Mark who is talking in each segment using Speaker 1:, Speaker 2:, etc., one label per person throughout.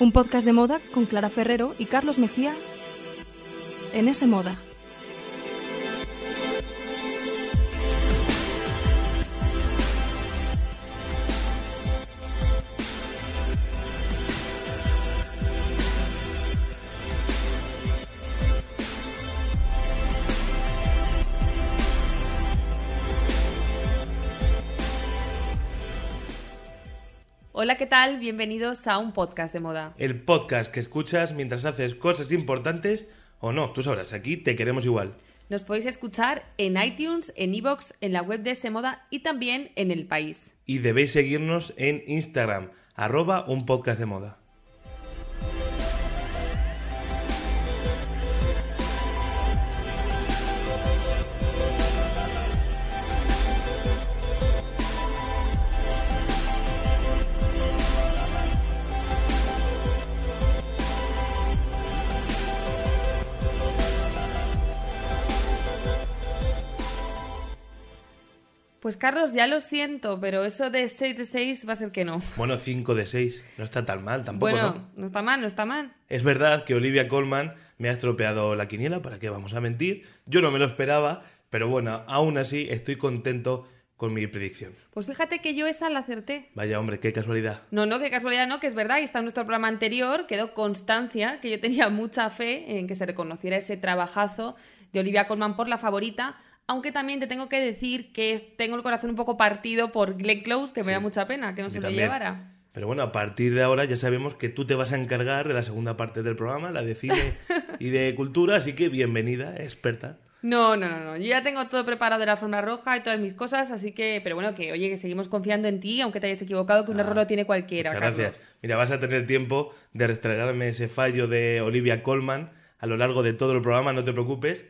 Speaker 1: Un podcast de moda con Clara Ferrero y Carlos Mejía en ese moda.
Speaker 2: Hola, ¿qué tal? Bienvenidos a un podcast de moda.
Speaker 3: El podcast que escuchas mientras haces cosas importantes o no, tú sabrás, aquí te queremos igual.
Speaker 2: Nos podéis escuchar en iTunes, en iVoox, en la web de Semoda y también en El País.
Speaker 3: Y debéis seguirnos en Instagram, arroba un podcast de moda.
Speaker 2: Pues Carlos, ya lo siento, pero eso de 6 de 6 va a ser que no.
Speaker 3: Bueno, 5 de 6, no está tan mal tampoco,
Speaker 2: bueno,
Speaker 3: ¿no?
Speaker 2: no está mal, no está mal.
Speaker 3: Es verdad que Olivia Colman me ha estropeado la quiniela, ¿para qué vamos a mentir? Yo no me lo esperaba, pero bueno, aún así estoy contento con mi predicción.
Speaker 2: Pues fíjate que yo esa la acerté.
Speaker 3: Vaya hombre, qué casualidad.
Speaker 2: No, no, qué casualidad no, que es verdad, y está en nuestro programa anterior, quedó constancia que yo tenía mucha fe en que se reconociera ese trabajazo de Olivia Colman por la favorita, aunque también te tengo que decir que tengo el corazón un poco partido por Glenn Close, que me da mucha pena que no se lo llevara.
Speaker 3: Pero bueno, a partir de ahora ya sabemos que tú te vas a encargar de la segunda parte del programa, la de cine y de cultura, así que bienvenida, experta.
Speaker 2: No, no, no, no. Yo ya tengo todo preparado de la forma roja y todas mis cosas, así que, pero bueno, que oye, que seguimos confiando en ti, aunque te hayas equivocado, que un error lo tiene cualquiera.
Speaker 3: Ah, Muchas
Speaker 2: Carlos.
Speaker 3: gracias. Mira, vas a tener tiempo de restregarme ese fallo de Olivia Colman a lo largo de todo el programa, no te preocupes.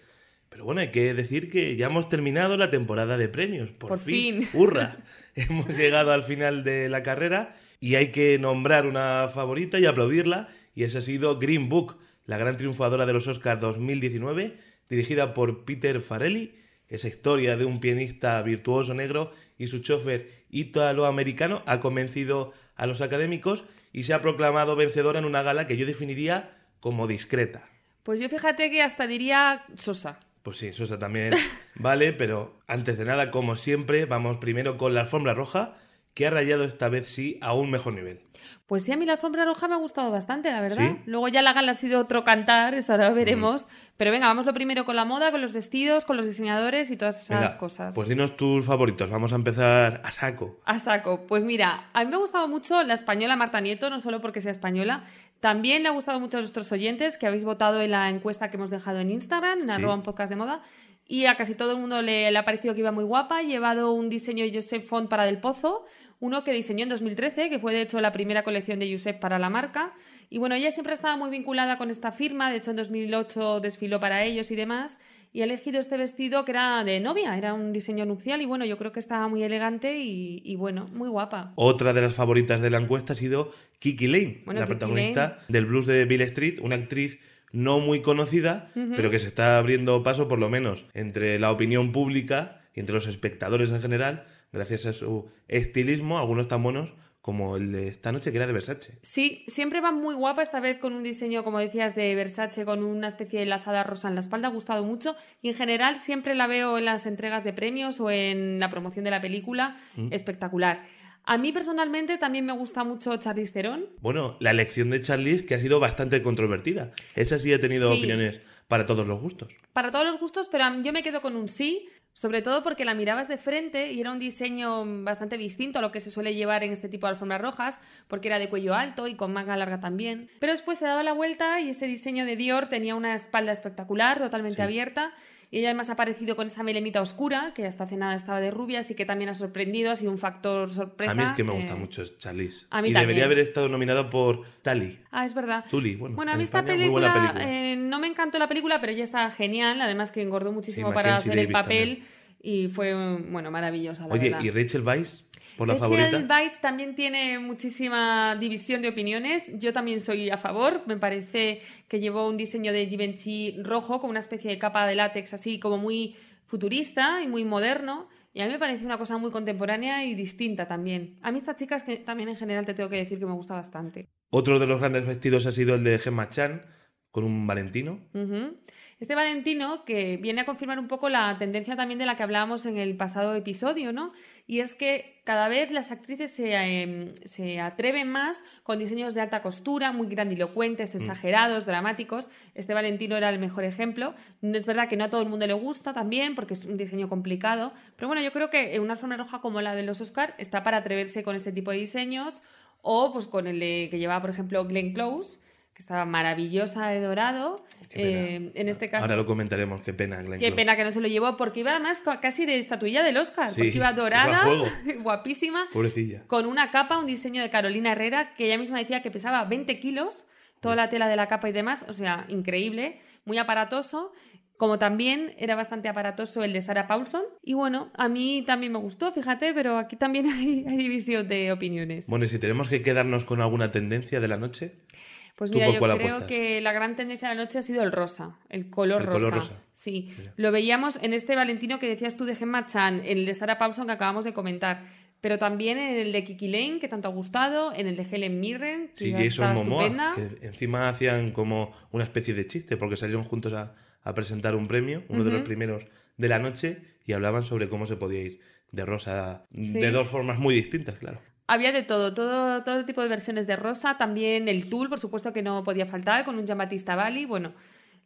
Speaker 3: Pero bueno, hay que decir que ya hemos terminado la temporada de premios. Por,
Speaker 2: Por
Speaker 3: fin.
Speaker 2: fin.
Speaker 3: ¡Hurra! hemos llegado al final de la carrera y hay que nombrar una favorita y aplaudirla. Y esa ha sido Green Book, la gran triunfadora de los Oscars 2019, dirigida por Peter Farrelly. Esa historia de un pianista virtuoso negro y su chofer italoamericano ha convencido a los académicos y se ha proclamado vencedora en una gala que yo definiría como discreta.
Speaker 2: Pues yo fíjate que hasta diría Sosa.
Speaker 3: Pues sí, Sosa también. Vale, pero antes de nada, como siempre, vamos primero con la alfombra roja, que ha rayado esta vez sí a un mejor nivel.
Speaker 2: Pues sí, a mí la alfombra roja me ha gustado bastante, la verdad.
Speaker 3: ¿Sí? Mm.
Speaker 2: Luego ya la gala ha sido otro cantar, eso ahora veremos. Pero venga, vamos lo primero con la moda, con los vestidos, con los diseñadores y todas esas
Speaker 3: Venga,
Speaker 2: cosas.
Speaker 3: Pues dinos tus favoritos, vamos a empezar a saco.
Speaker 2: A saco. Pues mira, a mí me ha gustado mucho la española Marta Nieto, no solo porque sea española. También le ha gustado mucho a nuestros oyentes que habéis votado en la encuesta que hemos dejado en Instagram, en
Speaker 3: Sí.
Speaker 2: arroba un podcast de moda. Y a casi todo el mundo le, le ha parecido que iba muy guapa. Llevado un diseño de Josep Font para Del Pozo, uno que diseñó en 2013, que fue de hecho la primera colección de Josep para la marca. Y bueno, ella siempre estaba muy vinculada con esta firma, de hecho en 2008 desfiló para ellos y demás. Y ha elegido este vestido que era de novia, era un diseño nupcial y bueno, yo creo que estaba muy elegante y, y bueno, muy guapa.
Speaker 3: Otra de las favoritas de la encuesta ha sido Kiki Lane,
Speaker 2: Bueno,
Speaker 3: la
Speaker 2: Kiki
Speaker 3: protagonista del blues de Bill Street, una actriz no muy conocida, pero que se está abriendo paso por lo menos entre la opinión pública y entre los espectadores en general, gracias a su estilismo, algunos tan buenos como el de esta noche que era de Versace.
Speaker 2: Sí, siempre va muy guapa, esta vez con un diseño, como decías, de Versace, con una especie de lazada rosa en la espalda, ha gustado mucho. Y en general siempre la veo en las entregas de premios o en la promoción de la película, espectacular. A mí personalmente también me gusta mucho Charlize Theron.
Speaker 3: Bueno, la elección de Charlize que ha sido bastante controvertida. Esa sí ha tenido
Speaker 2: Sí.
Speaker 3: opiniones para todos los gustos.
Speaker 2: Para todos los gustos, pero yo me quedo con un sí, sobre todo porque la mirabas de frente y era un diseño bastante distinto a lo que se suele llevar en este tipo de alfombras rojas, porque era de cuello alto y con manga larga también. Pero después se daba la vuelta y ese diseño de Dior tenía una espalda espectacular, totalmente
Speaker 3: Sí.
Speaker 2: abierta. Y ella además ha aparecido con esa melenita oscura, que hasta hace nada estaba de rubia, así que también ha sorprendido, ha sido un factor sorpresa.
Speaker 3: a mí es que me
Speaker 2: eh,
Speaker 3: gusta mucho Charlize.
Speaker 2: a mí
Speaker 3: y
Speaker 2: también.
Speaker 3: debería haber estado nominado por Tali.
Speaker 2: Ah, es verdad.
Speaker 3: Tully, bueno,
Speaker 2: a
Speaker 3: en
Speaker 2: mí esta película,
Speaker 3: película.
Speaker 2: eh, no me encantó la película, pero ella está genial. Además que engordó muchísimo para hacer el papel
Speaker 3: también.
Speaker 2: y fue, bueno, maravillosa, la
Speaker 3: Oye,
Speaker 2: verdad.
Speaker 3: ¿y Rachel Weisz por la
Speaker 2: Rachel? Weisz también tiene muchísima división de opiniones. Yo también soy a favor. Me parece que llevó un diseño de Givenchy rojo con una especie de capa de látex así como muy futurista y muy moderno. Y a mí me parece una cosa muy contemporánea y distinta también. A mí estas chicas que también en general te tengo que decir que me gusta bastante.
Speaker 3: Otro de los grandes vestidos ha sido el de Gemma Chan, con un Valentino.
Speaker 2: Este Valentino que viene a confirmar un poco la tendencia también de la que hablábamos en el pasado episodio, ¿no? Y es que cada vez las actrices se, eh, se atreven más con diseños de alta costura, muy grandilocuentes, exagerados, dramáticos. Este Valentino era el mejor ejemplo. Es verdad que no a todo el mundo le gusta también, porque es un diseño complicado. Pero bueno, yo creo que una alfombra roja como la de los Oscar está para atreverse con este tipo de diseños. O pues con el de, que llevaba, por ejemplo, Glenn Close, que estaba maravillosa de dorado. Eh, en este caso.
Speaker 3: Ahora lo comentaremos, qué pena, Glenn
Speaker 2: Qué
Speaker 3: Close.
Speaker 2: pena que no se lo llevó, porque iba además ca- casi de estatuilla del Oscar,
Speaker 3: Sí,
Speaker 2: porque iba dorada, guapísima,
Speaker 3: Pobrecilla.
Speaker 2: con una capa, un diseño de Carolina Herrera, que ella misma decía que pesaba 20 kilos, toda la tela de la capa y demás, o sea, increíble, muy aparatoso. Como también era bastante aparatoso el de Sarah Paulson. Y bueno, a mí también me gustó, fíjate, pero aquí también hay, hay división de opiniones.
Speaker 3: Bueno, y si tenemos que quedarnos con alguna tendencia de la noche,
Speaker 2: Pues
Speaker 3: ¿Tú
Speaker 2: mira, yo creo
Speaker 3: apuestas?
Speaker 2: que la gran tendencia de la noche ha sido el rosa, el color,
Speaker 3: El
Speaker 2: rosa.
Speaker 3: color rosa.
Speaker 2: Sí,
Speaker 3: Mira.
Speaker 2: lo veíamos en este Valentino que decías tú de Gemma Chan, en el de Sarah Paulson que acabamos de comentar, pero también en el de Kiki Lane, que tanto ha gustado, en el de Helen Mirren, que
Speaker 3: sí, Jason Momoa,
Speaker 2: estupenda.
Speaker 3: que encima hacían como una especie de chiste, porque salieron juntos a, a presentar un premio, uno de los primeros de la noche, y hablaban sobre cómo se podía ir de rosa,
Speaker 2: Sí.
Speaker 3: de dos formas muy distintas, claro.
Speaker 2: Había de todo, todo, todo tipo de versiones de rosa, también el tul, por supuesto que no podía faltar, con un Giambattista Bali, bueno,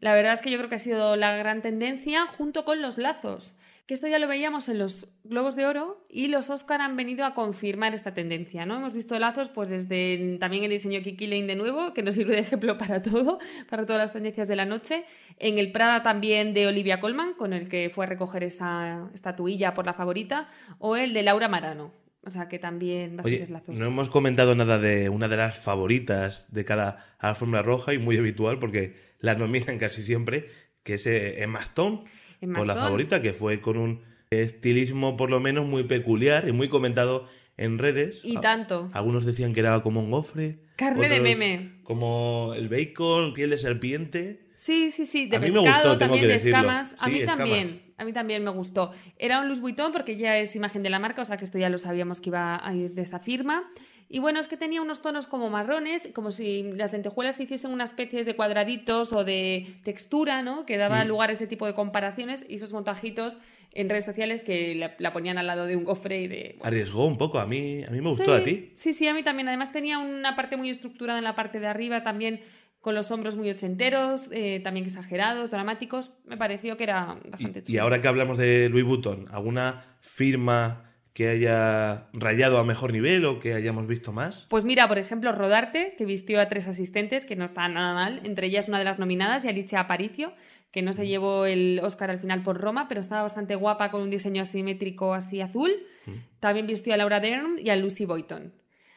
Speaker 2: la verdad es que yo creo que ha sido la gran tendencia junto con los lazos, que esto ya lo veíamos en los Globos de Oro y los Oscar han venido a confirmar esta tendencia, ¿no? Hemos visto lazos pues desde también el diseño Kiki Lane de nuevo, que nos sirve de ejemplo para todo, para todas las tendencias de la noche, en el Prada también de Olivia Colman, con el que fue a recoger esa estatuilla por la favorita, o el de Laura Marano. O sea que también
Speaker 3: Oye,
Speaker 2: bastantes lazos.
Speaker 3: no hemos comentado nada de una de las favoritas de cada alfombra roja y muy habitual porque la nominan casi siempre, que es eh, Emma Stone,
Speaker 2: Emma
Speaker 3: por la favorita, que fue con un estilismo por lo menos muy peculiar y muy comentado en redes.
Speaker 2: Y tanto.
Speaker 3: Algunos decían que era como un gofre.
Speaker 2: Carne de meme.
Speaker 3: Como el bacon, piel de serpiente.
Speaker 2: Sí, sí, sí, de
Speaker 3: A
Speaker 2: pescado,
Speaker 3: gustó,
Speaker 2: también de escamas. A mí
Speaker 3: escamas.
Speaker 2: también, a mí también me gustó. Era un Louis Vuitton porque ya es imagen de la marca, o sea que esto ya lo sabíamos que iba a ir de esta firma. Y bueno, es que tenía unos tonos como marrones, como si las lentejuelas se hiciesen una especie de cuadraditos o de textura, ¿no? Que daba
Speaker 3: Mm.
Speaker 2: lugar a ese tipo de comparaciones y esos montajitos en redes sociales que la, la ponían al lado de un gofre y de...
Speaker 3: Arriesgó un poco. A mí, a mí me gustó
Speaker 2: sí,
Speaker 3: a ti.
Speaker 2: Sí, sí, a mí también. Además tenía una parte muy estructurada en la parte de arriba, también con los hombros muy ochenteros, eh, también exagerados, dramáticos. Me pareció que era bastante
Speaker 3: Y, y
Speaker 2: chulo.
Speaker 3: ahora que hablamos de Louis Vuitton, ¿alguna firma que haya rayado a mejor nivel o que hayamos visto más?
Speaker 2: Pues mira, por ejemplo, Rodarte, que vistió a tres asistentes, que no está nada mal. Entre ellas una de las nominadas, y Alicia Aparicio, que no se llevó el Oscar al final por Roma, pero estaba bastante guapa con un diseño asimétrico así azul. También vistió a Laura Dern y a Lucy Boyton.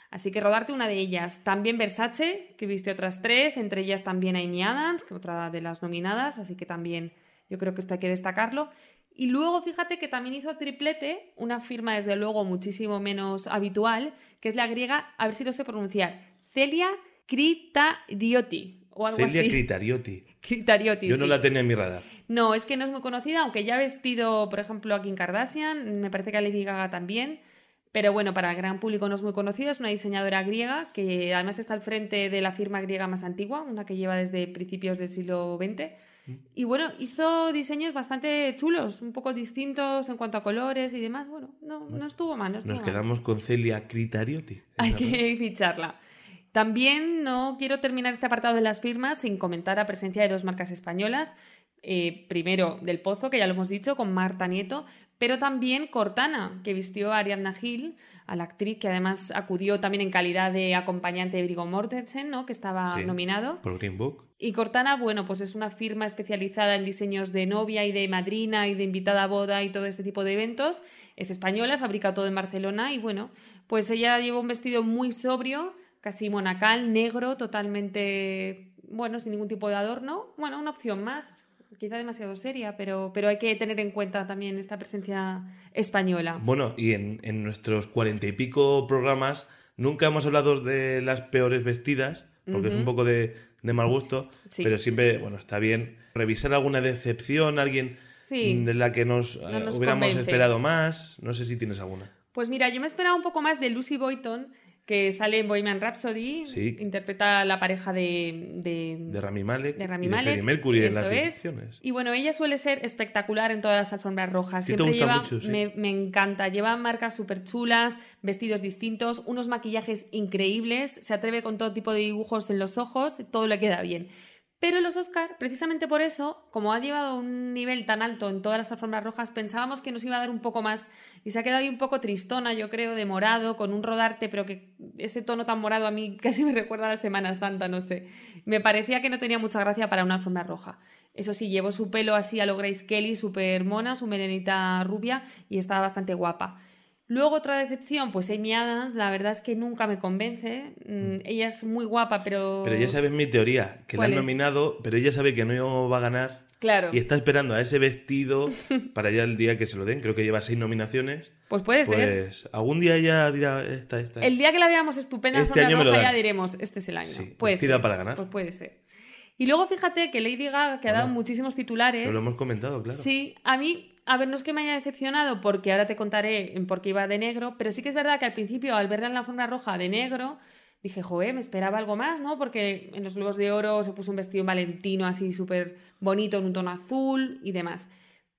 Speaker 2: Así que Rodarte, una de ellas. También Versace, que vistió otras tres, entre ellas también Amy Adams, que otra de las nominadas, así que también yo creo que esto hay que destacarlo. Y luego fíjate que también hizo triplete, una firma desde luego muchísimo menos habitual, que es la griega, a ver si lo sé pronunciar, Celia Critariotti o algo
Speaker 3: Celia
Speaker 2: así.
Speaker 3: Critariotti.
Speaker 2: Critariotti,
Speaker 3: Yo no la tenía en mi radar.
Speaker 2: No, es que no es muy conocida, aunque ya ha vestido, por ejemplo, a Kim Kardashian, me parece que a Lady Gaga también. Pero bueno, para el gran público no es muy conocida, es una diseñadora griega que además está al frente de la firma griega más antigua, una que lleva desde principios del siglo XX. Y bueno, hizo diseños bastante chulos, un poco distintos en cuanto a colores y demás. Bueno, no, no estuvo mal, no estuvo
Speaker 3: Nos
Speaker 2: mal.
Speaker 3: quedamos con Celia Critariotti.
Speaker 2: Hay que ficharla. También no quiero terminar este apartado de las firmas sin comentar la presencia de dos marcas españolas. Eh, primero, Del Pozo, que ya lo hemos dicho, con Marta Nieto, pero también Cortana, que vistió a Ariadna Gil, a la actriz que además acudió también en calidad de acompañante de Viggo Mortensen, ¿no? que estaba
Speaker 3: Sí.
Speaker 2: nominado.
Speaker 3: Por Green Book.
Speaker 2: Y Cortana, bueno, pues es una firma especializada en diseños de novia y de madrina y de invitada a boda y todo este tipo de eventos. Es española, fabrica todo en Barcelona y bueno, pues ella lleva un vestido muy sobrio, casi monacal, negro, totalmente, bueno, sin ningún tipo de adorno. Bueno, una opción más, quizá demasiado seria, pero, pero hay que tener en cuenta también esta presencia española.
Speaker 3: Bueno, y en, en nuestros cuarenta y pico programas nunca hemos hablado de las peores vestidas, porque es un poco de, de mal gusto,
Speaker 2: Sí.
Speaker 3: pero siempre, bueno, está bien revisar alguna decepción, alguien
Speaker 2: Sí.
Speaker 3: de la que nos,
Speaker 2: No
Speaker 3: eh,
Speaker 2: nos
Speaker 3: hubiéramos
Speaker 2: convence.
Speaker 3: esperado más. No sé si tienes alguna.
Speaker 2: Pues mira, yo me esperaba un poco más de Lucy Boyton, que sale en Bohemian Rhapsody,
Speaker 3: Sí.
Speaker 2: interpreta a la pareja de, de,
Speaker 3: De Rami Malek
Speaker 2: de Rami
Speaker 3: y de
Speaker 2: Malek,
Speaker 3: Freddie Mercury en las
Speaker 2: es.
Speaker 3: ficciones.
Speaker 2: Y bueno, ella suele ser espectacular en todas las alfombras rojas.
Speaker 3: Sí, te
Speaker 2: Siempre
Speaker 3: gusta
Speaker 2: lleva,
Speaker 3: mucho, sí.
Speaker 2: me, me encanta. Lleva marcas súper chulas, vestidos distintos, unos maquillajes increíbles, se atreve con todo tipo de dibujos en los ojos, todo le queda bien. Pero los Oscar, precisamente por eso, como ha llevado un nivel tan alto en todas las alfombras rojas, pensábamos que nos iba a dar un poco más y se ha quedado ahí un poco tristona, yo creo, de morado, con un rodarte, pero que ese tono tan morado a mí casi me recuerda a la Semana Santa, no sé. Me parecía que no tenía mucha gracia para una alfombra roja. Eso sí, llevó su pelo así a lo Grace Kelly, súper mona, su melenita rubia y estaba bastante guapa. Luego otra decepción, pues Amy Adams, la verdad es que nunca me convence. Mm, ella es muy guapa, pero...
Speaker 3: Pero ya sabes mi teoría, que la
Speaker 2: ¿Cuál
Speaker 3: han
Speaker 2: es?
Speaker 3: nominado, pero ella sabe que no va a ganar
Speaker 2: Claro,
Speaker 3: y está esperando a ese vestido para ya el día que se lo den. Creo que lleva seis nominaciones.
Speaker 2: pues puede ser.
Speaker 3: Pues algún día ella dirá esta, esta.
Speaker 2: El día que la veamos estupenda en
Speaker 3: Este año
Speaker 2: roja ya diremos, este es el año.
Speaker 3: Sí,
Speaker 2: puede
Speaker 3: vestida
Speaker 2: ser.
Speaker 3: para ganar.
Speaker 2: Pues puede ser. Y luego fíjate que Lady Gaga, que ha dado muchísimos titulares,
Speaker 3: Pero lo hemos comentado, claro.
Speaker 2: Sí, a mí, a ver, no es que me haya decepcionado porque ahora te contaré en por qué iba de negro, pero sí que es verdad que al principio al verla en la alfombra roja de negro, dije, joder, me esperaba algo más, ¿no? Porque en los Globos de Oro se puso un vestido valentino así súper bonito en un tono azul y demás.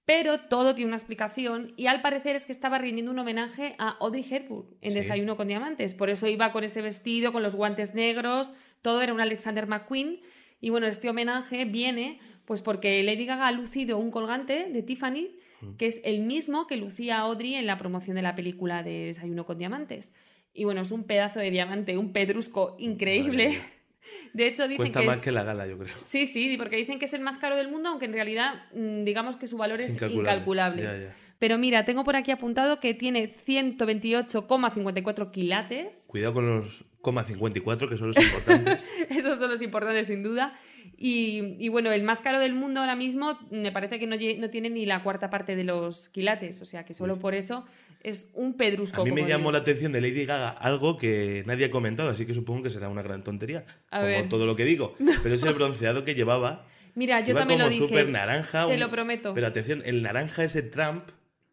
Speaker 2: Pero todo tiene una explicación y al parecer es que estaba rindiendo un homenaje a Audrey Hepburn en
Speaker 3: Sí.
Speaker 2: Desayuno con Diamantes. Por eso iba con ese vestido, con los guantes negros, todo era un Alexander McQueen. Y bueno, este homenaje viene pues porque Lady Gaga ha lucido un colgante de Tiffany que es el mismo que lucía Audrey en la promoción de la película de Desayuno con Diamantes. Y bueno, es un pedazo de diamante, un pedrusco increíble. De hecho, dicen
Speaker 3: Cuesta
Speaker 2: que
Speaker 3: más
Speaker 2: es...
Speaker 3: que la gala, yo creo.
Speaker 2: Sí, sí, porque dicen que es el más caro del mundo, aunque en realidad mm, digamos que su valor es
Speaker 3: incalculable.
Speaker 2: incalculable.
Speaker 3: Ya, ya.
Speaker 2: Pero mira, tengo por aquí apuntado que tiene 128,54 quilates.
Speaker 3: Cuidado con los coma 54, que son los importantes.
Speaker 2: Esos son los importantes, sin duda. Y, y bueno, el más caro del mundo ahora mismo me parece que no, tiene ni la cuarta parte de los quilates. O sea que solo por eso es un pedrusco.
Speaker 3: A mí me llamó
Speaker 2: digo.
Speaker 3: la atención de Lady Gaga algo que nadie ha comentado, así que supongo que será una gran tontería.
Speaker 2: A
Speaker 3: como
Speaker 2: ver.
Speaker 3: todo lo que digo. Pero es el bronceado que llevaba.
Speaker 2: Mira, yo también
Speaker 3: como
Speaker 2: lo dije.
Speaker 3: naranja.
Speaker 2: Te
Speaker 3: un-
Speaker 2: lo prometo.
Speaker 3: Pero atención, el naranja ese Trump.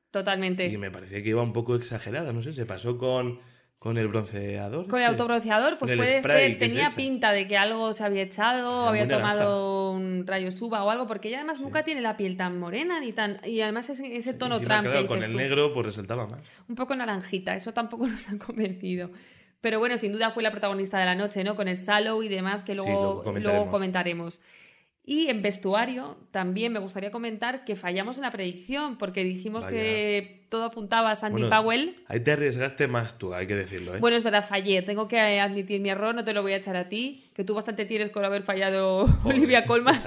Speaker 2: Totalmente.
Speaker 3: Y me parecía que iba un poco exagerada, no sé, se pasó con, con el bronceador.
Speaker 2: Con el autobronceador, pues puede ser,
Speaker 3: se
Speaker 2: tenía pinta de que algo se había echado, había
Speaker 3: naranja.
Speaker 2: tomado un rayo suba o algo, porque ella además nunca tiene la piel tan morena ni tan. Y además ese, ese tono
Speaker 3: Encima,
Speaker 2: que
Speaker 3: claro, con el
Speaker 2: tú.
Speaker 3: negro pues resaltaba más.
Speaker 2: un poco naranjita, eso tampoco nos ha convencido. Pero bueno, sin duda fue la protagonista de la noche, ¿no? Con el Salo y demás que luego,
Speaker 3: luego comentaremos.
Speaker 2: luego comentaremos. Y en vestuario también me gustaría comentar que fallamos en la predicción, porque dijimos
Speaker 3: Vaya.
Speaker 2: que todo apuntaba a Sandy
Speaker 3: Bueno,
Speaker 2: Powell.
Speaker 3: Ahí te arriesgaste más tú, hay que decirlo, ¿eh?
Speaker 2: Bueno, es verdad, fallé. Tengo que admitir mi error, no te lo voy a echar a ti, que tú bastante tienes con haber fallado
Speaker 3: Joder,
Speaker 2: Olivia Colman.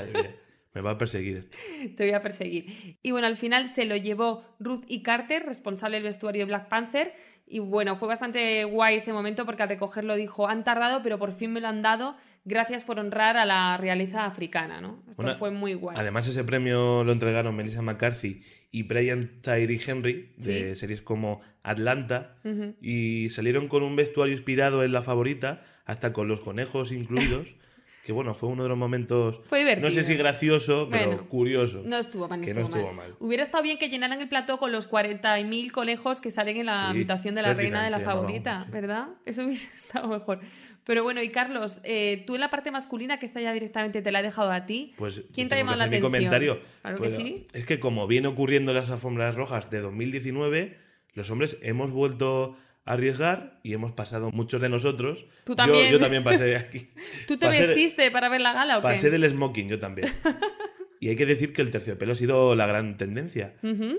Speaker 3: Me va a perseguir esto.
Speaker 2: Te voy a perseguir. Y bueno, al final se lo llevó Ruth y Carter, responsable del vestuario de Black Panther. Y bueno, fue bastante guay ese momento porque al recogerlo dijo, han tardado, pero por fin me lo han dado. Gracias por honrar a la realeza africana, ¿no? Esto
Speaker 3: Bueno,
Speaker 2: fue muy guay.
Speaker 3: Además, ese premio lo entregaron Melissa McCarthy y Brian Tyree Henry, de
Speaker 2: Sí.
Speaker 3: series como Atlanta, y salieron con un vestuario inspirado en la favorita, hasta con los conejos incluidos, que bueno, fue uno de los momentos,
Speaker 2: Fue divertido.
Speaker 3: no sé si gracioso, pero
Speaker 2: Bueno,
Speaker 3: curioso.
Speaker 2: No estuvo mal,
Speaker 3: que no
Speaker 2: estuvo, mal.
Speaker 3: mal.
Speaker 2: Hubiera estado bien que llenaran el plató con los 40.000 conejos que salen en la
Speaker 3: Sí,
Speaker 2: habitación de la reina de la favorita,
Speaker 3: sí.
Speaker 2: ¿verdad? Eso hubiese estado mejor. Pero bueno, y Carlos, eh, tú en la parte masculina, que esta ya directamente te la he dejado a ti,
Speaker 3: Pues
Speaker 2: ¿quién te ha llamado la
Speaker 3: hacer mi
Speaker 2: atención?
Speaker 3: comentario.
Speaker 2: Claro
Speaker 3: Pues,
Speaker 2: que sí.
Speaker 3: Es que como viene ocurriendo en las alfombras rojas de 2019, los hombres hemos vuelto arriesgar y hemos pasado muchos de nosotros.
Speaker 2: Tú
Speaker 3: Yo-
Speaker 2: también.
Speaker 3: Yo, también pasé aquí.
Speaker 2: ¿Tú te
Speaker 3: Pasé de-
Speaker 2: vestiste para ver la gala o qué?
Speaker 3: Pasé del smoking, yo también. Y hay que decir que el terciopelo ha sido la gran tendencia.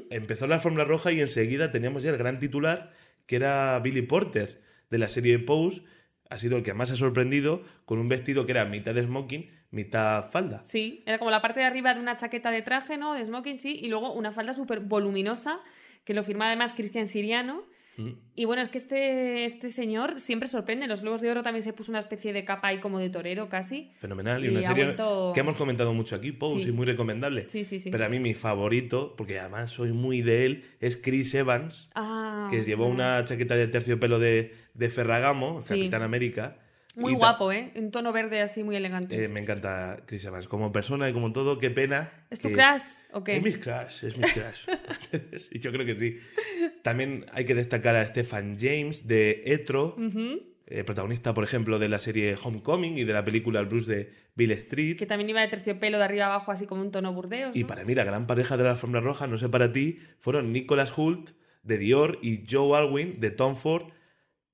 Speaker 3: Empezó la alfombra roja y enseguida teníamos ya el gran titular, que era Billy Porter, de la serie Pose. Ha sido el que más ha sorprendido, con un vestido que era mitad de smoking, mitad falda.
Speaker 2: Sí, era como la parte de arriba de una chaqueta de traje, ¿no? De smoking, sí, y luego una falda súper voluminosa, que lo firma además Cristian Siriano.
Speaker 3: Mm.
Speaker 2: Y bueno, es que este, este señor siempre sorprende. En los Globos de Oro también se puso una especie de capa ahí como de torero casi.
Speaker 3: Fenomenal. Y,
Speaker 2: Y
Speaker 3: una serie
Speaker 2: vuelto-
Speaker 3: que hemos comentado mucho aquí, Pose,
Speaker 2: Sí.
Speaker 3: y muy recomendable.
Speaker 2: Sí, sí, sí.
Speaker 3: Pero a mí mi favorito, porque además soy muy de él, es Chris Evans,
Speaker 2: Ah,
Speaker 3: que llevó una chaqueta de terciopelo de, de Ferragamo,
Speaker 2: Sí.
Speaker 3: Capitán América.
Speaker 2: Muy guapo, ¿eh? Un tono verde así muy elegante.
Speaker 3: Eh, me encanta Chris Evans. Como persona y como todo, qué pena.
Speaker 2: ¿Es tu crush o qué?
Speaker 3: Es mi crush, es mi crush. sí, yo creo que sí. También hay que destacar a Stephan James de Etro, eh, protagonista, por ejemplo, de la serie Homecoming y de la película El Blues de Bill Street.
Speaker 2: Que también iba de terciopelo de arriba abajo, así como un tono burdeos.
Speaker 3: Y para mí la gran pareja de la alfombra roja, no sé para ti, fueron Nicholas Hoult de Dior y Joe Alwyn de Tom Ford,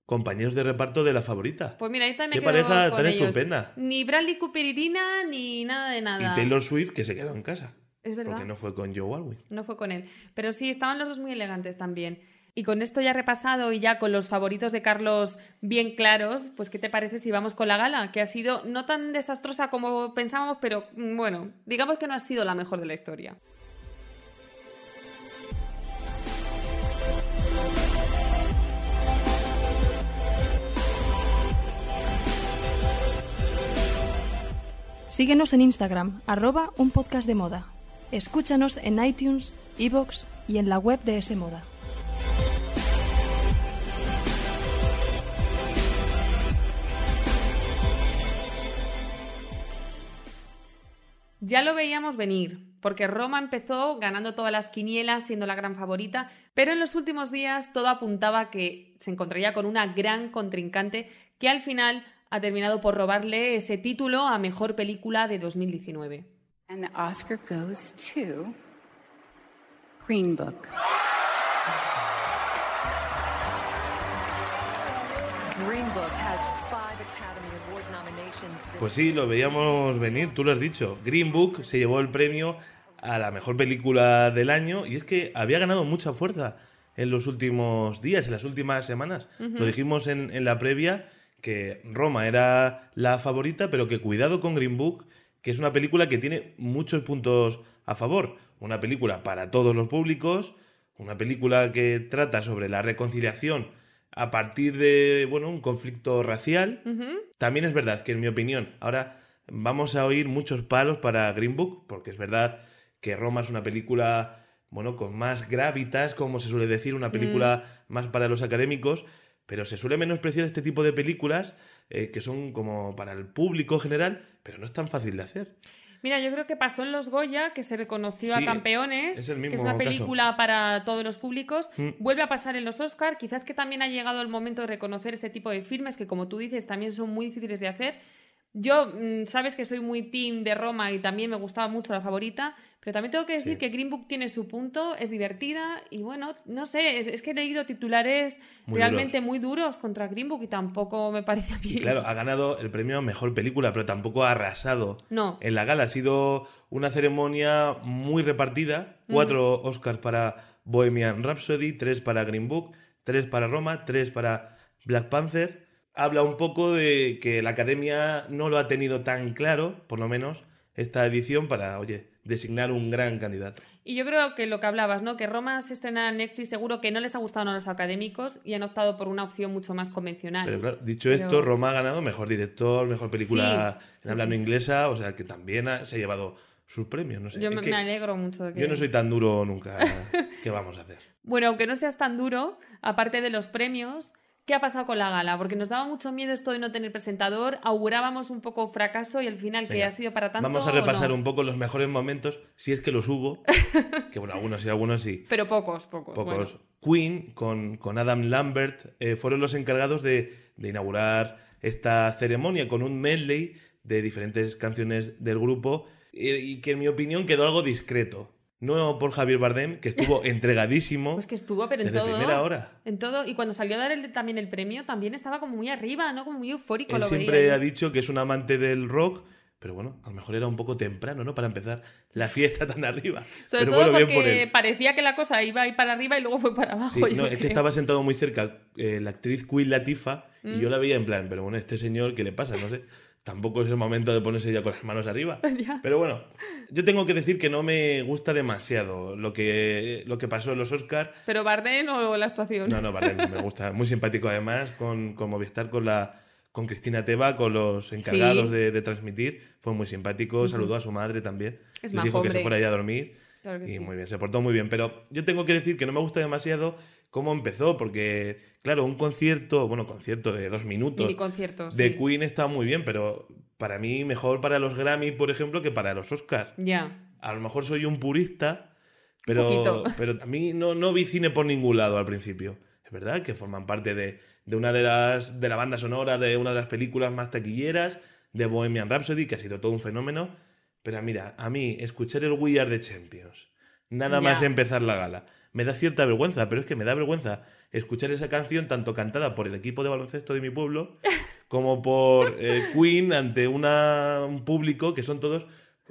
Speaker 3: compañeros de reparto de la favorita.
Speaker 2: Pues mira, ahí también
Speaker 3: Qué
Speaker 2: me quedo
Speaker 3: pareja
Speaker 2: con
Speaker 3: tan
Speaker 2: ellos.
Speaker 3: estupenda.
Speaker 2: Ni Bradley Cooper Irina, ni nada de nada.
Speaker 3: Y Taylor Swift que se quedó en casa.
Speaker 2: Es verdad.
Speaker 3: Porque no fue con Joe Alwyn.
Speaker 2: No fue con él. Pero sí, estaban los dos muy elegantes también. Y con esto ya repasado y ya con los favoritos de Carlos bien claros, pues ¿qué te parece si vamos con la gala? Que ha sido no tan desastrosa como pensábamos, pero mm, bueno, digamos que no ha sido la mejor de la historia.
Speaker 1: Síguenos en Instagram, arroba un podcast de moda. Escúchanos en iTunes, iVoox y en la web de S Moda.
Speaker 2: Ya lo veíamos venir, porque Roma empezó ganando todas las quinielas, siendo la gran favorita, pero en los últimos días todo apuntaba que se encontraría con una gran contrincante que al final ha terminado por robarle ese título a mejor película de 2019.
Speaker 4: And the Oscar goes to Green Book.
Speaker 5: Green Book has five Academy Award nominations.
Speaker 3: Pues sí, lo veíamos venir, tú lo has dicho. Green Book se llevó el premio a la mejor película del año y es que había ganado mucha fuerza en los últimos días, en las últimas semanas. Lo dijimos en, en la previa que Roma era la favorita, pero que cuidado con Green Book, que es una película que tiene muchos puntos a favor. Una película para todos los públicos, una película que trata sobre la reconciliación a partir de, bueno, un conflicto racial. También es verdad que, en mi opinión, ahora vamos a oír muchos palos para Green Book, porque es verdad que Roma es una película, bueno, con más gravitas, como se suele decir, una película más para los académicos, pero se suele menospreciar este tipo de películas eh, que son como para el público general, pero no es tan fácil de hacer.
Speaker 2: Mira, yo creo que pasó en Los Goya, que se reconoció
Speaker 3: Sí,
Speaker 2: a Campeones,
Speaker 3: es
Speaker 2: que es una
Speaker 3: caso.
Speaker 2: película para todos los públicos.
Speaker 3: Mm.
Speaker 2: Vuelve a pasar en los Oscars. Quizás que también ha llegado el momento de reconocer este tipo de filmes que, como tú dices, también son muy difíciles de hacer. Yo, mm, sabes que soy muy team de Roma y también me gustaba mucho la favorita, pero también tengo que decir
Speaker 3: Sí.
Speaker 2: que Green Book tiene su punto, es divertida y bueno, no sé, es, es que he leído titulares
Speaker 3: Muy
Speaker 2: realmente muy duros contra Green Book y tampoco me parece a mí.
Speaker 3: Y claro, ha ganado el premio a mejor película, pero tampoco ha arrasado.
Speaker 2: No.
Speaker 3: En la gala ha sido una ceremonia muy repartida. Cuatro Oscars para Bohemian Rhapsody, tres para Green Book, tres para Roma, tres para Black Panther. Habla un poco de que la academia no lo ha tenido tan claro, por lo menos, esta edición para, oye, designar un gran candidato.
Speaker 2: Y yo creo que lo que hablabas, ¿no? Que Roma se estrena en Netflix, seguro que no les ha gustado a los académicos y han optado por una opción mucho más convencional.
Speaker 3: Pero claro, dicho
Speaker 2: Pero-
Speaker 3: esto, Roma ha ganado mejor director, mejor película
Speaker 2: Sí,
Speaker 3: en hablando
Speaker 2: sí.
Speaker 3: inglesa, o sea que también ha- se ha llevado sus premios. No sé.
Speaker 2: yo me, me alegro mucho de que...
Speaker 3: yo no soy tan duro nunca. ¿Qué vamos a hacer?
Speaker 2: Bueno, aunque no seas tan duro, aparte de los premios, ¿qué ha pasado con la gala? Porque nos daba mucho miedo esto de no tener presentador, augurábamos un poco fracaso y al final que ha sido para tanto.
Speaker 3: Vamos a
Speaker 2: ¿o
Speaker 3: repasar
Speaker 2: no?
Speaker 3: un poco los mejores momentos, si es que los hubo. que bueno, algunos sí, algunos sí.
Speaker 2: Pero pocos, pocos.
Speaker 3: Pocos.
Speaker 2: bueno.
Speaker 3: Queen con, con Adam Lambert eh, fueron los encargados de, de inaugurar esta ceremonia con un medley de diferentes canciones del grupo y que en mi opinión quedó algo discreto. No por Javier Bardem, que estuvo entregadísimo
Speaker 2: Pues que estuvo, pero en
Speaker 3: desde
Speaker 2: todo.
Speaker 3: primera hora.
Speaker 2: En todo. Y cuando salió a dar el- también el premio, también estaba como muy arriba, ¿no? Como muy eufórico.
Speaker 3: Él
Speaker 2: lo
Speaker 3: siempre
Speaker 2: veía
Speaker 3: ha dicho que es un amante del rock, pero bueno, a lo mejor era un poco temprano, ¿no? Para empezar la fiesta tan arriba.
Speaker 2: Sobre
Speaker 3: pero
Speaker 2: todo
Speaker 3: bueno, bien por
Speaker 2: parecía que la cosa iba a ir para arriba y luego fue para abajo.
Speaker 3: Sí, no, es que estaba sentado muy cerca eh, la actriz Queen Latifa y
Speaker 2: Mm.
Speaker 3: yo la veía en plan, pero bueno, este señor, ¿qué le pasa? No sé. Tampoco es el momento de ponerse ya con las manos arriba.
Speaker 2: Ya.
Speaker 3: Pero bueno, yo tengo que decir que no me gusta demasiado lo que, lo que pasó en los Oscars.
Speaker 2: Pero Bardem o la actuación.
Speaker 3: No, no, vale, me gusta. Muy simpático además con, con Movistar, con la con Cristina Teba, con los encargados
Speaker 2: Sí.
Speaker 3: de, de transmitir. Fue muy simpático, saludó a su madre también.
Speaker 2: Es
Speaker 3: dijo que se fuera ya a dormir.
Speaker 2: Claro
Speaker 3: Y
Speaker 2: sí.
Speaker 3: muy bien, se portó muy bien. Pero yo tengo que decir que no me gusta demasiado cómo empezó, porque, claro, un concierto, bueno, concierto de dos minutos
Speaker 2: conciertos.
Speaker 3: de
Speaker 2: sí.
Speaker 3: Queen está muy bien, pero para mí mejor para los Grammy, por ejemplo, que para los Oscars.
Speaker 2: Ya.
Speaker 3: A lo mejor soy un purista, pero,
Speaker 2: poquito.
Speaker 3: pero a mí no, no vi cine por ningún lado al principio. Es verdad que forman parte de, de una de las de la banda sonora de una de las películas más taquilleras de Bohemian Rhapsody, que ha sido todo un fenómeno. Pero mira, a mí escuchar el We Are the Champions, nada más empezar la gala, me da cierta vergüenza, pero es que me da vergüenza escuchar esa canción tanto cantada por el equipo de baloncesto de mi pueblo como por eh, Queen ante una, un público que son todos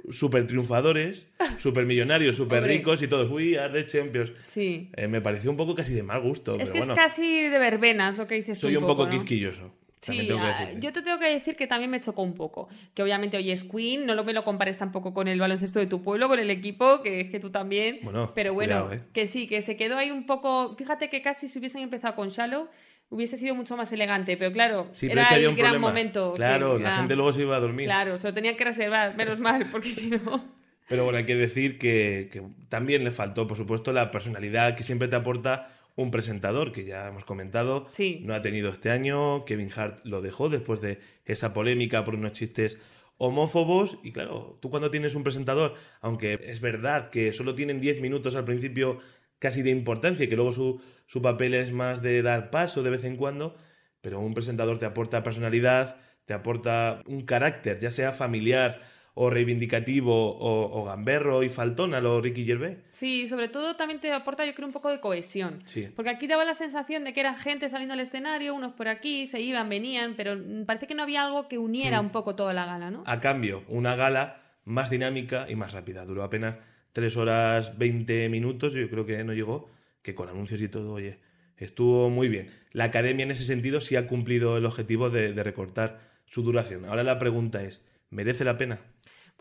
Speaker 3: súper triunfadores, súper millonarios, súper
Speaker 2: Hombre.
Speaker 3: ricos y todos, we are the champions.
Speaker 2: Sí.
Speaker 3: Eh, me pareció un poco casi de mal gusto,
Speaker 2: Es
Speaker 3: pero
Speaker 2: que
Speaker 3: bueno,
Speaker 2: es casi de verbenas lo que dices tú
Speaker 3: soy un poco,
Speaker 2: ¿no?
Speaker 3: quisquilloso.
Speaker 2: Sí, ah, yo te tengo que decir que también me chocó un poco. Que obviamente hoy es Queen, no lo me lo compares tampoco con el baloncesto de tu pueblo, con el equipo, que es que tú también.
Speaker 3: Bueno,
Speaker 2: pero bueno,
Speaker 3: cuidado, ¿eh?
Speaker 2: que sí, que se quedó ahí un poco. Fíjate que casi si hubiesen empezado con Shallow, hubiese sido mucho más elegante, pero claro,
Speaker 3: Sí, pero
Speaker 2: era el gran
Speaker 3: problema.
Speaker 2: momento. que-
Speaker 3: Claro, la
Speaker 2: ah,
Speaker 3: gente luego se iba a dormir.
Speaker 2: Claro, se lo tenían que reservar, menos mal, porque si no.
Speaker 3: Pero bueno, hay que decir que, que también le faltó, por supuesto, la personalidad que siempre te aporta un presentador, que ya hemos comentado,
Speaker 2: Sí.
Speaker 3: no ha tenido este año, Kevin Hart lo dejó después de esa polémica por unos chistes homófobos, y claro, tú cuando tienes un presentador, aunque es verdad que solo tienen 10 minutos al principio casi de importancia y que luego su, su papel es más de dar paso de vez en cuando, pero un presentador te aporta personalidad, te aporta un carácter, ya sea familiar o reivindicativo o, o gamberro y faltón a lo Ricky Gervais.
Speaker 2: Sí, sobre todo también te aporta, yo creo, un poco de cohesión.
Speaker 3: Sí.
Speaker 2: Porque aquí daba la sensación de que era gente saliendo al escenario, unos por aquí, se iban, venían, pero parece que no había algo que uniera
Speaker 3: Hmm.
Speaker 2: un poco toda la gala, ¿no?
Speaker 3: A cambio, una gala más dinámica y más rápida. Duró apenas 3 horas 20 minutos, yo creo que no llegó, que con anuncios y todo, oye, estuvo muy bien. La academia en ese sentido sí ha cumplido el objetivo de, de recortar su duración. Ahora la pregunta es, ¿merece la pena?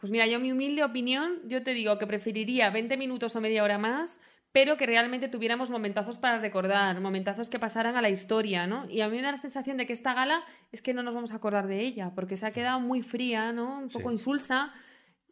Speaker 2: Pues mira, yo mi humilde opinión, yo te digo que preferiría 20 minutos o media hora más, pero que realmente tuviéramos momentazos para recordar, momentazos que pasaran a la historia, ¿no? Y a mí me da la sensación de que esta gala es que no nos vamos a acordar de ella, porque se ha quedado muy fría, ¿no? Un poco
Speaker 3: Sí.
Speaker 2: insulsa.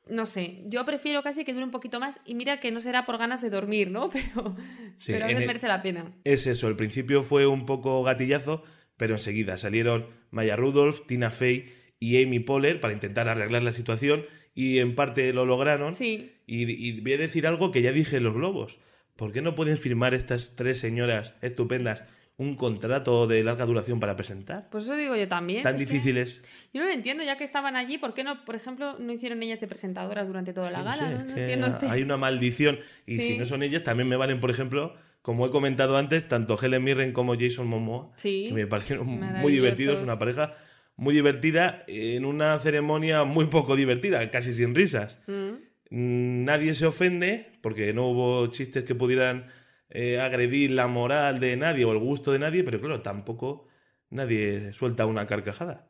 Speaker 2: No sé, yo prefiero casi que dure un poquito más y mira que no será por ganas de dormir, ¿no? Pero,
Speaker 3: Sí,
Speaker 2: pero a veces
Speaker 3: el-
Speaker 2: merece la pena.
Speaker 3: Es eso, el principio fue un poco gatillazo, pero enseguida salieron Maya Rudolph, Tina Fey y Amy Poehler para intentar arreglar la situación y en parte lo lograron.
Speaker 2: Sí,
Speaker 3: Y, y voy a decir algo que ya dije en los globos. ¿Por qué no pueden firmar estas tres señoras estupendas un contrato de larga duración para presentar?
Speaker 2: pues eso digo yo también.
Speaker 3: Tan
Speaker 2: si es que
Speaker 3: difíciles.
Speaker 2: Yo no lo entiendo, ya que estaban allí, ¿por qué no, por ejemplo, no hicieron ellas de presentadoras durante toda la
Speaker 3: No
Speaker 2: gala?
Speaker 3: sé,
Speaker 2: No, no entiendo este-
Speaker 3: Hay una maldición. Y
Speaker 2: Sí.
Speaker 3: si no son ellas, también me valen, por ejemplo, como he comentado antes, tanto Helen Mirren como Jason Momoa,
Speaker 2: Sí,
Speaker 3: que me parecieron muy divertidos, una pareja muy divertida en una ceremonia muy poco divertida, casi sin risas.
Speaker 2: Mm.
Speaker 3: Nadie se ofende porque no hubo chistes que pudieran eh, agredir la moral de nadie o el gusto de nadie, pero claro, tampoco nadie suelta una carcajada.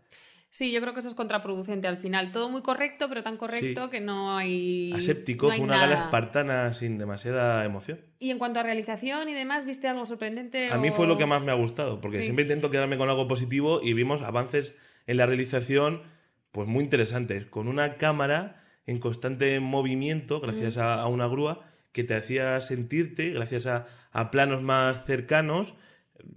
Speaker 2: Sí, yo creo que eso es contraproducente al final. Todo muy correcto, pero tan correcto
Speaker 3: Sí.
Speaker 2: que no hay.
Speaker 3: Aséptico,
Speaker 2: no hay
Speaker 3: una gala espartana sin demasiada emoción.
Speaker 2: Y en cuanto a realización y demás, ¿viste algo sorprendente?
Speaker 3: A mí fue lo que más me ha gustado, porque
Speaker 2: Sí.
Speaker 3: siempre intento quedarme con algo positivo y vimos avances en la realización pues muy interesantes, con una cámara en constante movimiento gracias a, a una grúa que te hacía sentirte, gracias a, a planos más cercanos,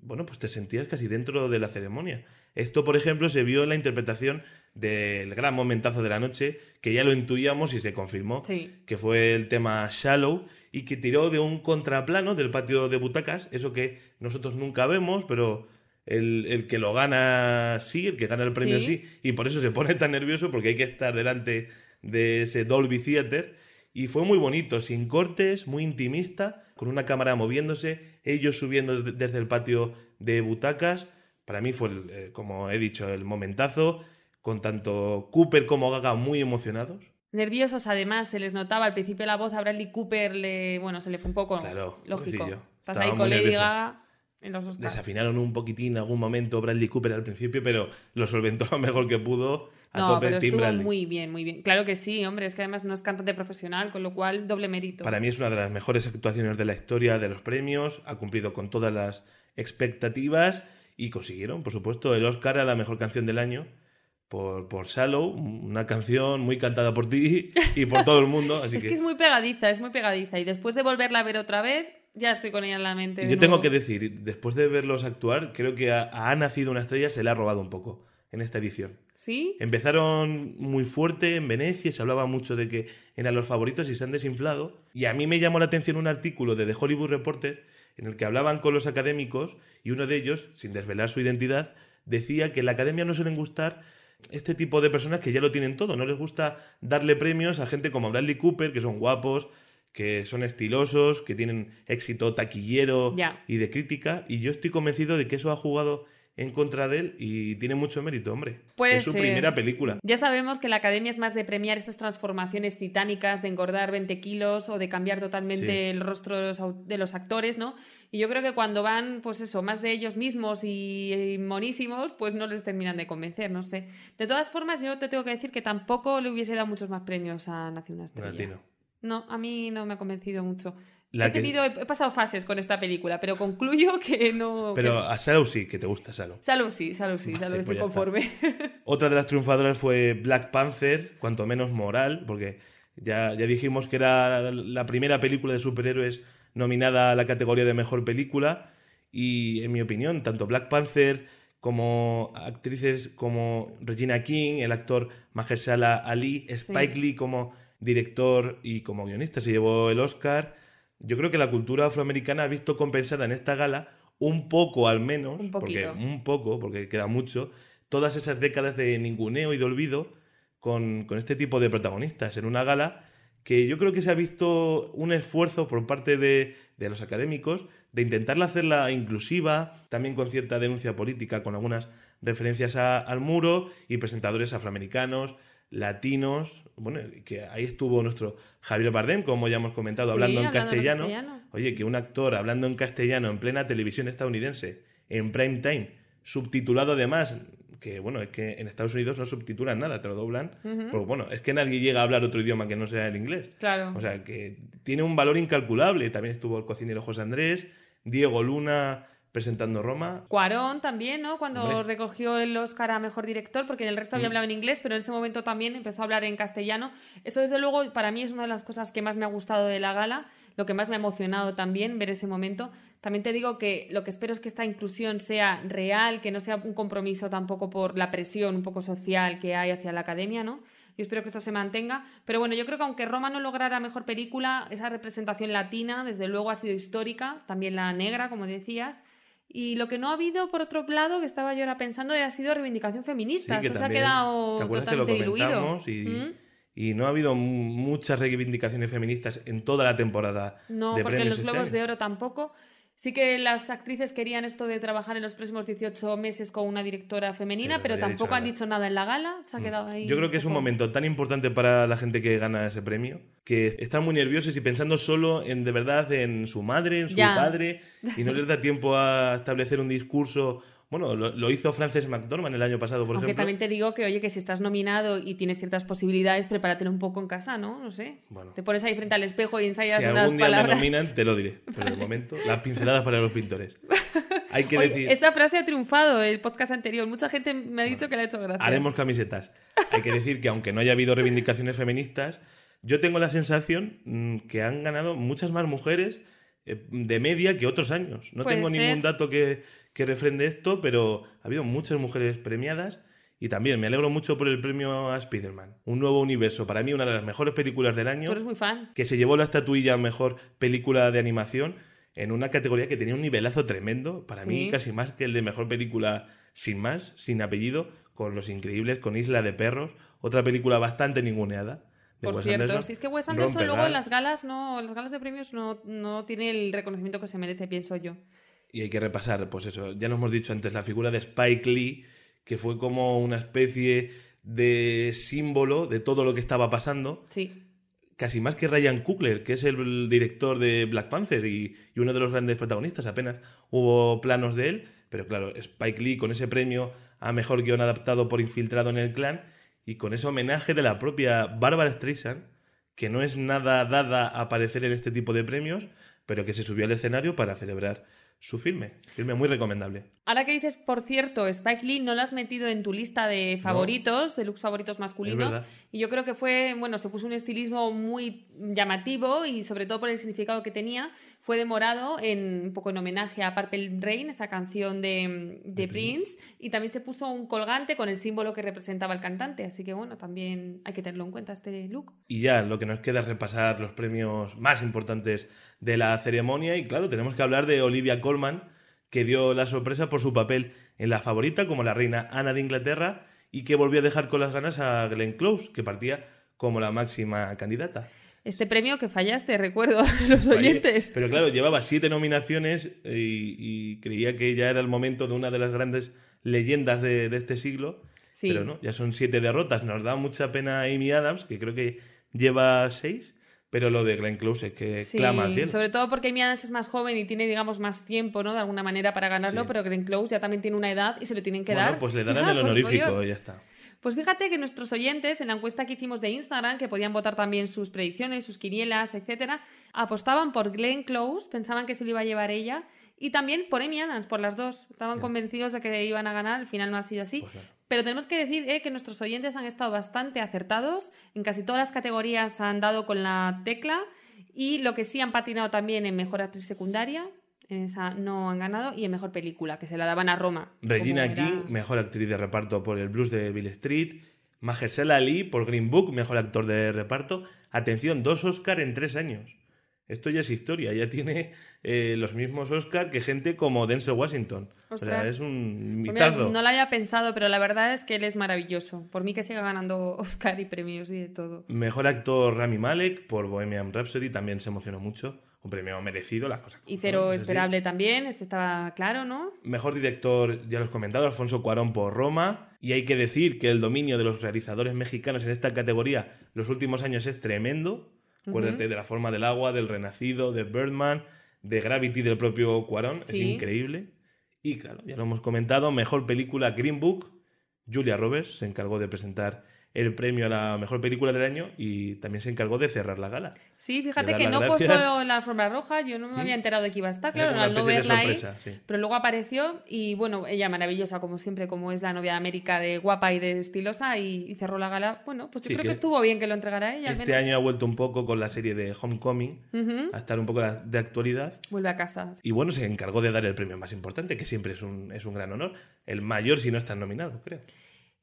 Speaker 3: bueno, pues te sentías casi dentro de la ceremonia. Esto, por ejemplo, se vio en la interpretación del gran momentazo de la noche, que ya lo intuíamos y se confirmó,
Speaker 2: Sí.
Speaker 3: que fue el tema Shallow, y que tiró de un contraplano del patio de butacas, eso que nosotros nunca vemos, pero el, el que lo gana sí, el que gana el premio
Speaker 2: Sí.
Speaker 3: sí, y por eso se pone tan nervioso, porque hay que estar delante de ese Dolby Theater, y fue muy bonito, sin cortes, muy intimista, con una cámara moviéndose, ellos subiendo desde- el patio de butacas. Para mí fue, el, eh, como he dicho, el momentazo, con tanto Cooper como Gaga muy emocionados.
Speaker 2: Nerviosos, además, se les notaba al principio la voz a Bradley Cooper, le... bueno, se le fue un poco
Speaker 3: Claro,
Speaker 2: lógico. Estás ahí con Lady. Gaga en los Oscars.
Speaker 3: Desafinaron un poquitín en algún momento Bradley Cooper al principio, pero lo solventó lo mejor que pudo a
Speaker 2: No,
Speaker 3: tope
Speaker 2: pero
Speaker 3: Tim
Speaker 2: estuvo
Speaker 3: Bradley.
Speaker 2: muy bien, muy bien. Claro que sí, hombre, es que además no es cantante profesional, con lo cual doble mérito.
Speaker 3: Para mí es una de las mejores actuaciones de la historia de los premios, ha cumplido con todas las expectativas y consiguieron, por supuesto, el Oscar a la mejor canción del año por, por Shallow, una canción muy cantada por ti y por todo el mundo. Así
Speaker 2: Es
Speaker 3: que,
Speaker 2: que es muy pegadiza, es muy pegadiza. Y después de volverla a ver otra vez, ya estoy con ella en la mente.
Speaker 3: Y yo tengo que decir, después de verlos actuar, creo que a, a Ha nacido una estrella se le ha robado un poco en esta edición.
Speaker 2: ¿Sí?
Speaker 3: Empezaron muy fuerte en Venecia, se hablaba mucho de que eran los favoritos y se han desinflado. Y a mí me llamó la atención un artículo de The Hollywood Reporter en el que hablaban con los académicos y uno de ellos, sin desvelar su identidad, decía que en la academia no suelen gustar este tipo de personas que ya lo tienen todo. No les gusta darle premios a gente como Bradley Cooper, que son guapos, que son estilosos, que tienen éxito taquillero y de crítica. Y yo estoy convencido de que eso ha jugado en contra de él y tiene mucho mérito, hombre.
Speaker 2: Puede
Speaker 3: es su
Speaker 2: ser.
Speaker 3: primera película.
Speaker 2: Ya sabemos que la academia es más de premiar esas transformaciones titánicas, de engordar 20 kilos o de cambiar totalmente
Speaker 3: Sí.
Speaker 2: el rostro de los, de los actores, ¿no? Y yo creo que cuando van, pues eso, más de ellos mismos y, y monísimos, pues no les terminan de convencer, no sé. De todas formas, yo te tengo que decir que tampoco le hubiese dado muchos más premios a Nació una estrella.
Speaker 3: A ti no.
Speaker 2: A mí no me ha convencido mucho.
Speaker 3: La
Speaker 2: he,
Speaker 3: que-
Speaker 2: tenido, he pasado fases con esta película, pero concluyo que no...
Speaker 3: Pero
Speaker 2: que-
Speaker 3: a Salo sí, que te gusta Salo.
Speaker 2: Salud sí, salud sí,
Speaker 3: Vale,
Speaker 2: estoy
Speaker 3: pues ya
Speaker 2: conforme.
Speaker 3: Otra de las triunfadoras fue Black Panther, cuanto menos moral, porque ya, ya dijimos que era la primera película de superhéroes nominada a la categoría de mejor película. Y en mi opinión, tanto Black Panther como actrices como Regina King, el actor Mahershala Ali, Spike Lee como director y como guionista se llevó el Oscar. Yo creo que la cultura afroamericana ha visto compensada en esta gala un poco al menos,
Speaker 2: Un
Speaker 3: porque un poco, porque queda mucho, todas esas décadas de ninguneo y de olvido con, con este tipo de protagonistas en una gala que yo creo que se ha visto un esfuerzo por parte de, de los académicos de intentarla hacerla inclusiva, también con cierta denuncia política, con algunas referencias a- al muro y presentadores afroamericanos, latinos, bueno, que ahí estuvo nuestro Javier Bardem, como ya hemos comentado,
Speaker 2: Sí,
Speaker 3: hablando en
Speaker 2: hablando en
Speaker 3: castellano. Oye, que un actor hablando en castellano en plena televisión estadounidense, en prime time, subtitulado además, que bueno, es que en Estados Unidos no subtitulan nada, te lo doblan.
Speaker 2: Ujú.
Speaker 3: Porque bueno, es que nadie llega a hablar otro idioma que no sea el inglés.
Speaker 2: Claro.
Speaker 3: O sea, que tiene un valor incalculable. También estuvo el cocinero José Andrés, Diego Luna presentando Roma.
Speaker 2: Cuarón también, ¿no? Cuando
Speaker 3: Hombre.
Speaker 2: recogió el Oscar a Mejor Director, porque en el resto había
Speaker 3: Mm.
Speaker 2: hablado en inglés, pero en ese momento también empezó a hablar en castellano. Eso, desde luego, para mí es una de las cosas que más me ha gustado de la gala, lo que más me ha emocionado también, ver ese momento. También te digo que lo que espero es que esta inclusión sea real, que no sea un compromiso tampoco por la presión un poco social que hay hacia la academia, ¿no? Yo espero que esto se mantenga. Pero bueno, yo creo que aunque Roma no lograra mejor película, esa representación latina, desde luego, ha sido histórica, también la negra, como decías. Y lo que no ha habido, por otro lado, que estaba yo ahora pensando, ha sido reivindicación feminista.
Speaker 3: Sí,
Speaker 2: se ha quedado
Speaker 3: ¿te acuerdas que lo
Speaker 2: totalmente diluido.
Speaker 3: Y,
Speaker 2: ¿Mm?
Speaker 3: y no ha habido muchas reivindicaciones feministas en toda la temporada.
Speaker 2: No,
Speaker 3: de
Speaker 2: porque los Globos de Oro tampoco. Sí que las actrices querían esto de trabajar en los próximos 18 meses con una directora femenina,
Speaker 3: Pero dicho
Speaker 2: tampoco han dicho nada en la gala. Se ha quedado ahí.
Speaker 3: Yo creo que es un
Speaker 2: poco-
Speaker 3: momento tan importante para la gente que gana ese premio que están muy nerviosos y pensando solo en de verdad en su madre, en su
Speaker 2: Ya.
Speaker 3: padre y no les da tiempo a establecer un discurso. Bueno, lo, lo hizo Frances McDormand el año pasado, por
Speaker 2: Aunque
Speaker 3: ejemplo.
Speaker 2: también te digo que, oye, que si estás nominado y tienes ciertas posibilidades, prepáratelo un poco en casa, ¿no? No sé.
Speaker 3: Bueno.
Speaker 2: Te pones ahí frente al espejo y ensayas
Speaker 3: Si
Speaker 2: unas
Speaker 3: algún día
Speaker 2: palabras.
Speaker 3: me nominan, te lo diré. Pero de momento, las pinceladas para los pintores. Hay que
Speaker 2: Oye,
Speaker 3: decir,
Speaker 2: Esa frase ha triunfado el podcast anterior. Mucha gente me ha dicho que le ha hecho gracia.
Speaker 3: haremos camisetas. Hay que decir que aunque no haya habido reivindicaciones feministas, yo tengo la sensación mm, que han ganado muchas más mujeres eh, de media que otros años. No
Speaker 2: Puede
Speaker 3: tengo
Speaker 2: ser.
Speaker 3: ningún dato que, que refrende esto, pero ha habido muchas mujeres premiadas. Y también me alegro mucho por el premio a Spider-Man. Un nuevo universo. Para mí, una de las mejores películas del año.
Speaker 2: Tú eres muy fan.
Speaker 3: que se llevó la estatuilla a mejor película de animación en una categoría que tenía un nivelazo tremendo, para mí casi más que el de mejor película sin más, sin apellido, con Los Increíbles, con Isla de Perros, otra película bastante ninguneada. de
Speaker 2: Por
Speaker 3: Wes
Speaker 2: cierto,
Speaker 3: Anderson.
Speaker 2: si es que Wes Anderson luego en las galas no, en las galas de premios no, no tiene el reconocimiento que se merece, pienso yo.
Speaker 3: Y hay que repasar, pues eso, ya lo hemos dicho antes, la figura de Spike Lee, que fue como una especie de símbolo de todo lo que estaba pasando,
Speaker 2: Sí.
Speaker 3: casi más que Ryan Coogler, que es el director de Black Panther y, y uno de los grandes protagonistas. Apenas hubo planos de él, pero claro, Spike Lee con ese premio a mejor guion adaptado por Infiltrado en el Clan y con ese homenaje de la propia Barbara Streisand, que no es nada dada a aparecer en este tipo de premios, pero que se subió al escenario para celebrar su filme. Filme muy recomendable.
Speaker 2: Ahora que dices, por cierto, Spike Lee no lo has metido en tu lista de favoritos, de looks favoritos masculinos. Y yo creo que fue, bueno, se puso un estilismo muy llamativo y sobre todo por el significado que tenía, fue de morado en un poco en homenaje a Purple Rain, esa canción de, de Prince, y también se puso un colgante con el símbolo que representaba el cantante. Así que bueno, también hay que tenerlo en cuenta este look.
Speaker 3: Y ya lo que nos queda es repasar los premios más importantes de la ceremonia. Y claro, tenemos que hablar de Olivia Colman, que dio la sorpresa por su papel en La Favorita como la reina Ana de Inglaterra y que volvió a dejar con las ganas a Glenn Close, que partía como la máxima candidata.
Speaker 2: Este premio que fallaste, recuerdo a los
Speaker 3: Fallé.
Speaker 2: oyentes.
Speaker 3: Pero claro, llevaba siete nominaciones y, y creía que ya era el momento de una de las grandes leyendas de, de este siglo.
Speaker 2: Sí.
Speaker 3: Pero no, ya son siete derrotas. Nos da mucha pena Amy Adams, que creo que lleva seis. Pero lo de Glenn Close es que
Speaker 2: Sí,
Speaker 3: clama al cielo.
Speaker 2: sobre todo porque Amy Adams es más joven y tiene, digamos, más tiempo, ¿no? De alguna manera para ganarlo,
Speaker 3: Sí.
Speaker 2: pero Glenn Close ya también tiene una edad y se lo tienen que
Speaker 3: Bueno,
Speaker 2: dar.
Speaker 3: pues le darán el honorífico y ya está.
Speaker 2: Pues fíjate que nuestros oyentes, en la encuesta que hicimos de Instagram, que podían votar también sus predicciones, sus quinielas, etcétera, apostaban por Glenn Close, pensaban que se lo iba a llevar ella, y también por Amy Adams, por las dos. Estaban convencidos de que iban a ganar, al final no ha sido así.
Speaker 3: Pues claro.
Speaker 2: Pero tenemos que decir eh, que nuestros oyentes han estado bastante acertados. En casi todas las categorías han dado con la tecla. Y lo que sí han patinado también en mejor actriz secundaria. En esa no han ganado. Y en mejor película, que se la daban a Roma.
Speaker 3: Regina
Speaker 2: era-
Speaker 3: King, mejor actriz de reparto por El Blues de Bill Street. Mahershala Ali por Green Book, mejor actor de reparto. Atención, dos Oscar en tres años. Esto ya es historia, ya tiene eh, los mismos Oscar que gente como Denzel Washington. O sea,
Speaker 2: Ostras.
Speaker 3: es un
Speaker 2: mira,
Speaker 3: mitazo.
Speaker 2: no lo había pensado, pero la verdad es que él es maravilloso. Por mí que siga ganando Oscar y premios y de todo.
Speaker 3: Mejor actor Rami Malek por Bohemian Rhapsody también se emocionó mucho. Un premio merecido, las cosas.
Speaker 2: Y cero
Speaker 3: así.
Speaker 2: esperable también, este estaba claro, ¿no?
Speaker 3: Mejor director, ya lo he comentado, Alfonso Cuarón por Roma. Y hay que decir que el dominio de los realizadores mexicanos en esta categoría los últimos años es tremendo. Acuérdate de La forma del agua, del Renacido, de Birdman, de Gravity del propio Cuarón. Es increíble. Y claro, ya lo hemos comentado, mejor película Green Book. Julia Roberts se encargó de presentar el premio a la mejor película del año y también se encargó de cerrar la gala.
Speaker 2: Sí, fíjate que no
Speaker 3: gracias.
Speaker 2: posó en la alfombra roja, yo no me había enterado de que iba a estar, claro, al no verla ahí.
Speaker 3: sí.
Speaker 2: Pero luego apareció y bueno, ella maravillosa como siempre, como es la novia de América de guapa y de estilosa y, y cerró la gala. Bueno, pues yo
Speaker 3: Sí,
Speaker 2: creo
Speaker 3: que
Speaker 2: que estuvo bien que lo entregara ella. al
Speaker 3: Este
Speaker 2: menos.
Speaker 3: año ha vuelto un poco con la serie de Homecoming a estar un poco de- actualidad.
Speaker 2: Vuelve a casa.
Speaker 3: Y bueno, se encargó de dar el premio más importante, que siempre es un, es un gran honor. El mayor si no estás nominado, creo.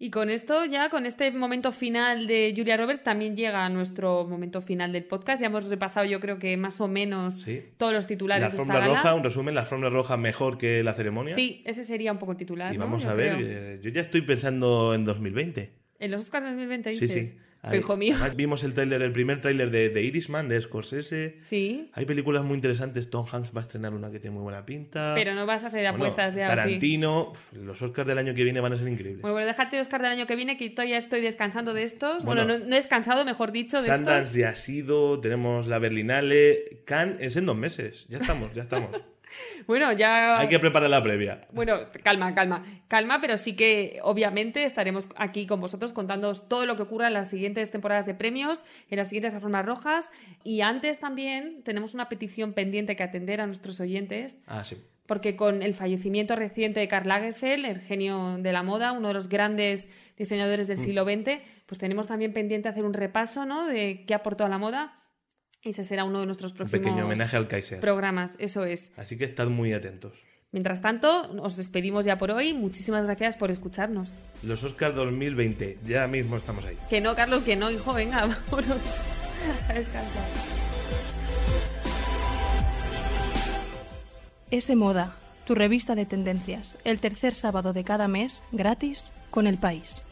Speaker 2: Y con esto, ya con este momento final de Julia Roberts, también llega nuestro momento final del podcast. Ya hemos repasado, yo creo que más o menos
Speaker 3: Sí.
Speaker 2: todos los titulares
Speaker 3: La
Speaker 2: de esta
Speaker 3: alfombra
Speaker 2: gala.
Speaker 3: roja, un resumen, la alfombra roja mejor que la ceremonia.
Speaker 2: Sí, ese sería un poco el titular.
Speaker 3: Y
Speaker 2: ¿no?
Speaker 3: vamos
Speaker 2: Yo
Speaker 3: a ver,
Speaker 2: creo.
Speaker 3: eh, yo ya estoy pensando en 2020.
Speaker 2: En los Oscars 2020
Speaker 3: Sí,
Speaker 2: dices.
Speaker 3: sí.
Speaker 2: Pero, Hijo mío.
Speaker 3: además vimos el tráiler, el primer tráiler de, de Irishman, de Scorsese.
Speaker 2: Sí,
Speaker 3: Hay películas muy interesantes. Tom Hanks va a estrenar una que tiene muy buena pinta.
Speaker 2: pero no vas a hacer
Speaker 3: Bueno,
Speaker 2: apuestas ya.
Speaker 3: Tarantino. Los Oscars del año que viene van a ser increíbles.
Speaker 2: Bueno, bueno, déjate Oscar del año que viene, que todavía estoy descansando de estos.
Speaker 3: Bueno.
Speaker 2: Bueno, no, no he descansado, mejor dicho, de
Speaker 3: Sundance
Speaker 2: estos.
Speaker 3: ya ha sido, tenemos la Berlinale, Cannes es en dos meses. Ya estamos, ya estamos.
Speaker 2: Bueno, ya.
Speaker 3: Hay que preparar la previa.
Speaker 2: Bueno, calma, calma, calma, pero sí que obviamente estaremos aquí con vosotros contándoos todo lo que ocurra en las siguientes temporadas de premios, en las siguientes alfombras rojas. Y antes también tenemos una petición pendiente que atender a nuestros oyentes,
Speaker 3: Ah, sí.
Speaker 2: porque con el fallecimiento reciente de Karl Lagerfeld, el genio de la moda, uno de los grandes diseñadores
Speaker 3: Mm.
Speaker 2: del siglo XX, pues tenemos también pendiente hacer un repaso ¿no? de qué aportó a la moda. Y ese será uno de nuestros
Speaker 3: Un
Speaker 2: próximos
Speaker 3: pequeño homenaje al Kaiser.
Speaker 2: programas. Eso es.
Speaker 3: Así que estad muy atentos.
Speaker 2: Mientras tanto, os despedimos ya por hoy. Muchísimas gracias por escucharnos.
Speaker 3: Los Oscars 2020, ya mismo estamos ahí.
Speaker 2: Que no, Carlos, que no, hijo, venga, vámonos a descansar.
Speaker 1: S Moda, tu revista de tendencias, el tercer sábado de cada mes, gratis, con el país.